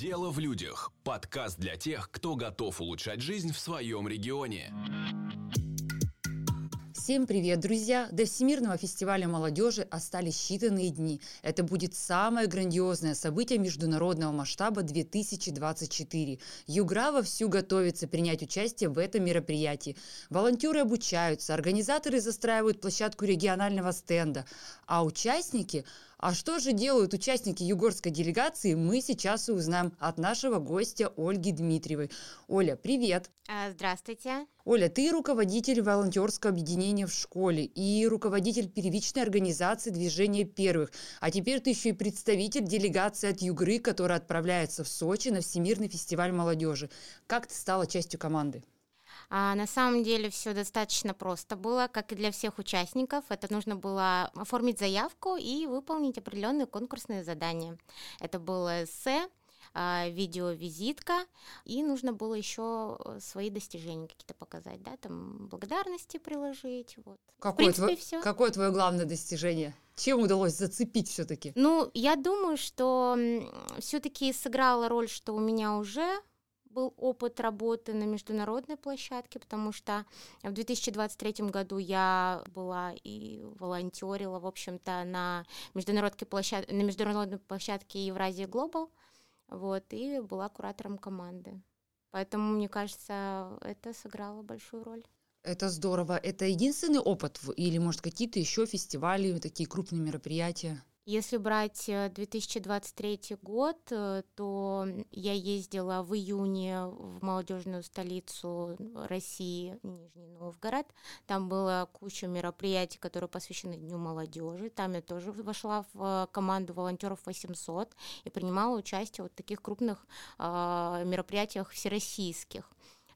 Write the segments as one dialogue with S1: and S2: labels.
S1: Дело в людях. Подкаст для тех, кто готов улучшать жизнь в своем регионе.
S2: Всем привет, друзья! До Всемирного фестиваля молодежи остались считанные дни. Это будет самое грандиозное событие международного масштаба 2024. Югра вовсю готовится принять участие в этом мероприятии. Волонтеры обучаются, организаторы застраивают площадку регионального стенда, а участники а что же делают участники югорской делегации, мы сейчас и узнаем от нашего гостя Ольги Дмитриевой. Оля, привет!
S3: А, здравствуйте!
S2: Оля, ты руководитель волонтерского объединения в школе и руководитель первичной организации движения первых. А теперь ты еще и представитель делегации от Югры, которая отправляется в Сочи на Всемирный фестиваль молодежи. Как ты стала частью команды?
S3: А на самом деле все достаточно просто было, как и для всех участников. Это нужно было оформить заявку и выполнить определенные конкурсные задания. Это было эссе, а, видеовизитка, и нужно было еще свои достижения какие-то показать, да, там благодарности приложить, вот.
S2: Какое, принципе, твое, все. какое твое главное достижение? Чем удалось зацепить все-таки?
S3: Ну, я думаю, что все-таки сыграла роль, что у меня уже был опыт работы на международной площадке, потому что в 2023 году я была и волонтерила, в общем-то, на международной, площад... на международной площадке Евразия Глобал, вот, и была куратором команды. Поэтому, мне кажется, это сыграло большую роль.
S2: Это здорово. Это единственный опыт или, может, какие-то еще фестивали, такие крупные мероприятия?
S3: Если брать 2023 э, год, э, то я ездила в июне в молодежную столицу России, Нижний Новгород. Там была куча мероприятий, которые посвящены Дню молодежи. Там я тоже вошла в команду волонтеров 800 и принимала участие в таких крупных э, мероприятиях всероссийских.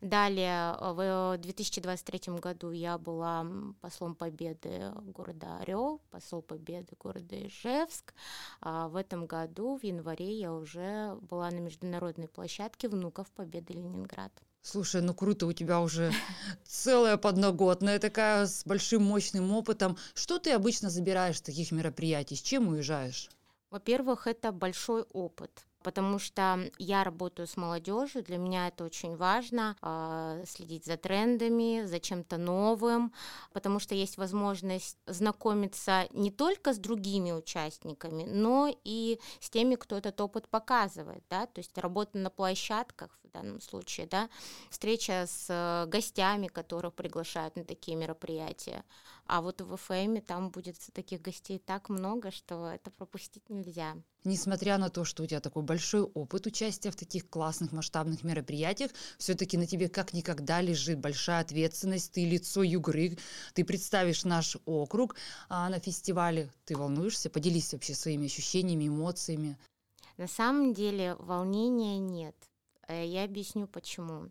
S3: Далее, э, в 2023 году я была послом победы города Орел, посол победы города Ижевск. А в этом году, в январе, я уже была на международной площадке «Внуков Победы Ленинград».
S2: Слушай, ну круто, у тебя уже целая подноготная такая с большим мощным опытом. Что ты обычно забираешь с таких мероприятий? С чем уезжаешь?
S3: Во-первых, это большой опыт потому что я работаю с молодежью, для меня это очень важно, а, следить за трендами, за чем-то новым, потому что есть возможность знакомиться не только с другими участниками, но и с теми, кто этот опыт показывает, да, то есть работа на площадках в данном случае, да, встреча с гостями, которых приглашают на такие мероприятия, а вот в ФМ там будет таких гостей так много, что это пропустить нельзя.
S2: Несмотря на то, что у тебя такой большой опыт участия в таких классных масштабных мероприятиях, все-таки на тебе как никогда лежит большая ответственность. Ты лицо Югры, ты представишь наш округ а на фестивале. Ты волнуешься? Поделись вообще своими ощущениями, эмоциями.
S3: На самом деле волнения нет. Э, я объясню почему.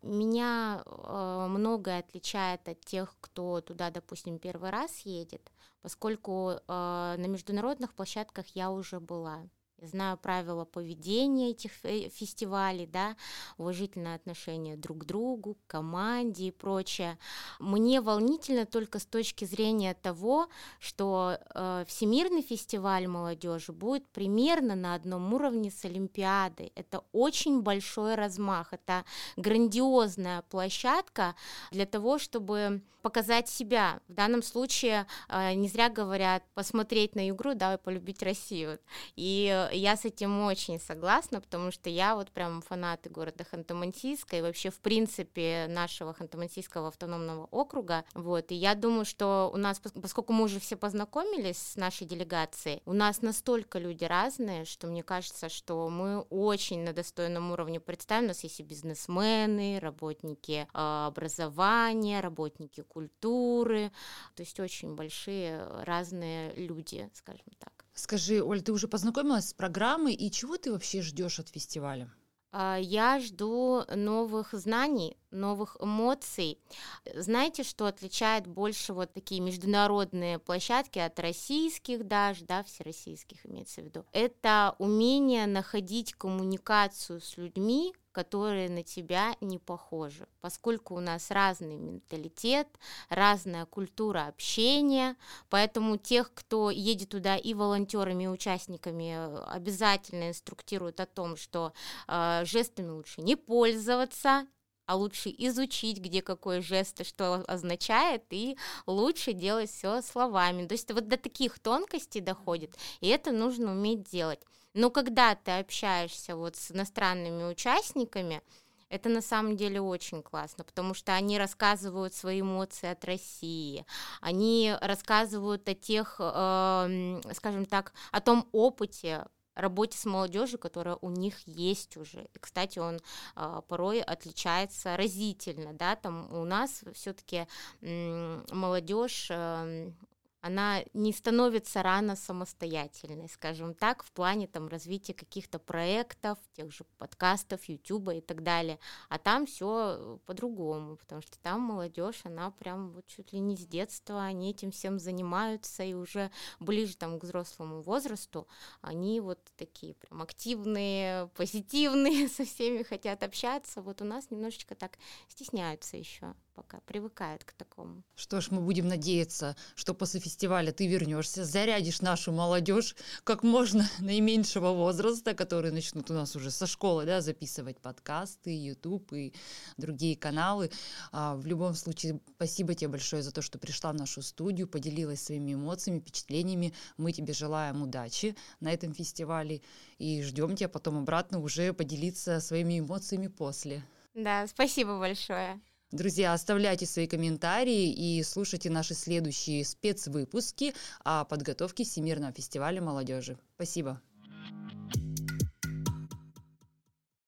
S3: Меня э, многое отличает от тех, кто туда, допустим, первый раз едет, поскольку э, на международных площадках я уже была. Я знаю правила поведения этих фестивалей, да, уважительное отношение друг к другу, к команде и прочее. Мне волнительно только с точки зрения того, что э, Всемирный фестиваль молодежи будет примерно на одном уровне с Олимпиадой. Это очень большой размах, это грандиозная площадка для того, чтобы показать себя. В данном случае э, не зря говорят посмотреть на игру, да, и полюбить Россию. И я с этим очень согласна, потому что я вот прям фанат города Ханты-Мансийска и вообще, в принципе, нашего Ханты-Мансийского автономного округа, вот, и я думаю, что у нас, поскольку мы уже все познакомились с нашей делегацией, у нас настолько люди разные, что мне кажется, что мы очень на достойном уровне. Представим, у нас есть и бизнесмены, работники а, образования, работники культуры, то есть очень большие разные люди, скажем так.
S2: Скажи, Оль, ты уже познакомилась с программой, и чего ты вообще ждешь от фестиваля?
S3: А, я жду новых знаний, новых эмоций. Знаете, что отличает больше вот такие международные площадки от российских даже, да, всероссийских имеется в виду? Это умение находить коммуникацию с людьми, которые на тебя не похожи, поскольку у нас разный менталитет, разная культура общения, поэтому тех, кто едет туда и волонтерами, и участниками, э, обязательно инструктируют о том, что э, жестами лучше не пользоваться, а лучше изучить, где какой жест и что означает, и лучше делать все словами. То есть вот до таких тонкостей доходит, и это нужно уметь делать. Но когда ты общаешься вот с иностранными участниками, это на самом деле очень классно, потому что они рассказывают свои эмоции от России, они рассказывают о тех, э, скажем так, о том опыте, работе с молодежью, которая у них есть уже. И, кстати, он э, порой отличается разительно, да, там у нас все-таки э, молодежь э, она не становится рано самостоятельной, скажем так, в плане там развития каких-то проектов, тех же подкастов, Ютуба и так далее. А там все по-другому, потому что там молодежь, она прям вот чуть ли не с детства, они этим всем занимаются, и уже ближе там к взрослому возрасту они вот такие прям активные, позитивные, со всеми хотят общаться. Вот у нас немножечко так стесняются еще пока привыкают к такому.
S2: Что ж, мы будем надеяться, что после фестиваля ты вернешься, зарядишь нашу молодежь как можно наименьшего возраста, которые начнут у нас уже со школы да, записывать подкасты, YouTube и другие каналы. А, в любом случае, спасибо тебе большое за то, что пришла в нашу студию, поделилась своими эмоциями, впечатлениями. Мы тебе желаем удачи на этом фестивале и ждем тебя потом обратно уже поделиться своими эмоциями после.
S3: Да, спасибо большое.
S2: Друзья, оставляйте свои комментарии и слушайте наши следующие спецвыпуски о подготовке Всемирного фестиваля молодежи. Спасибо.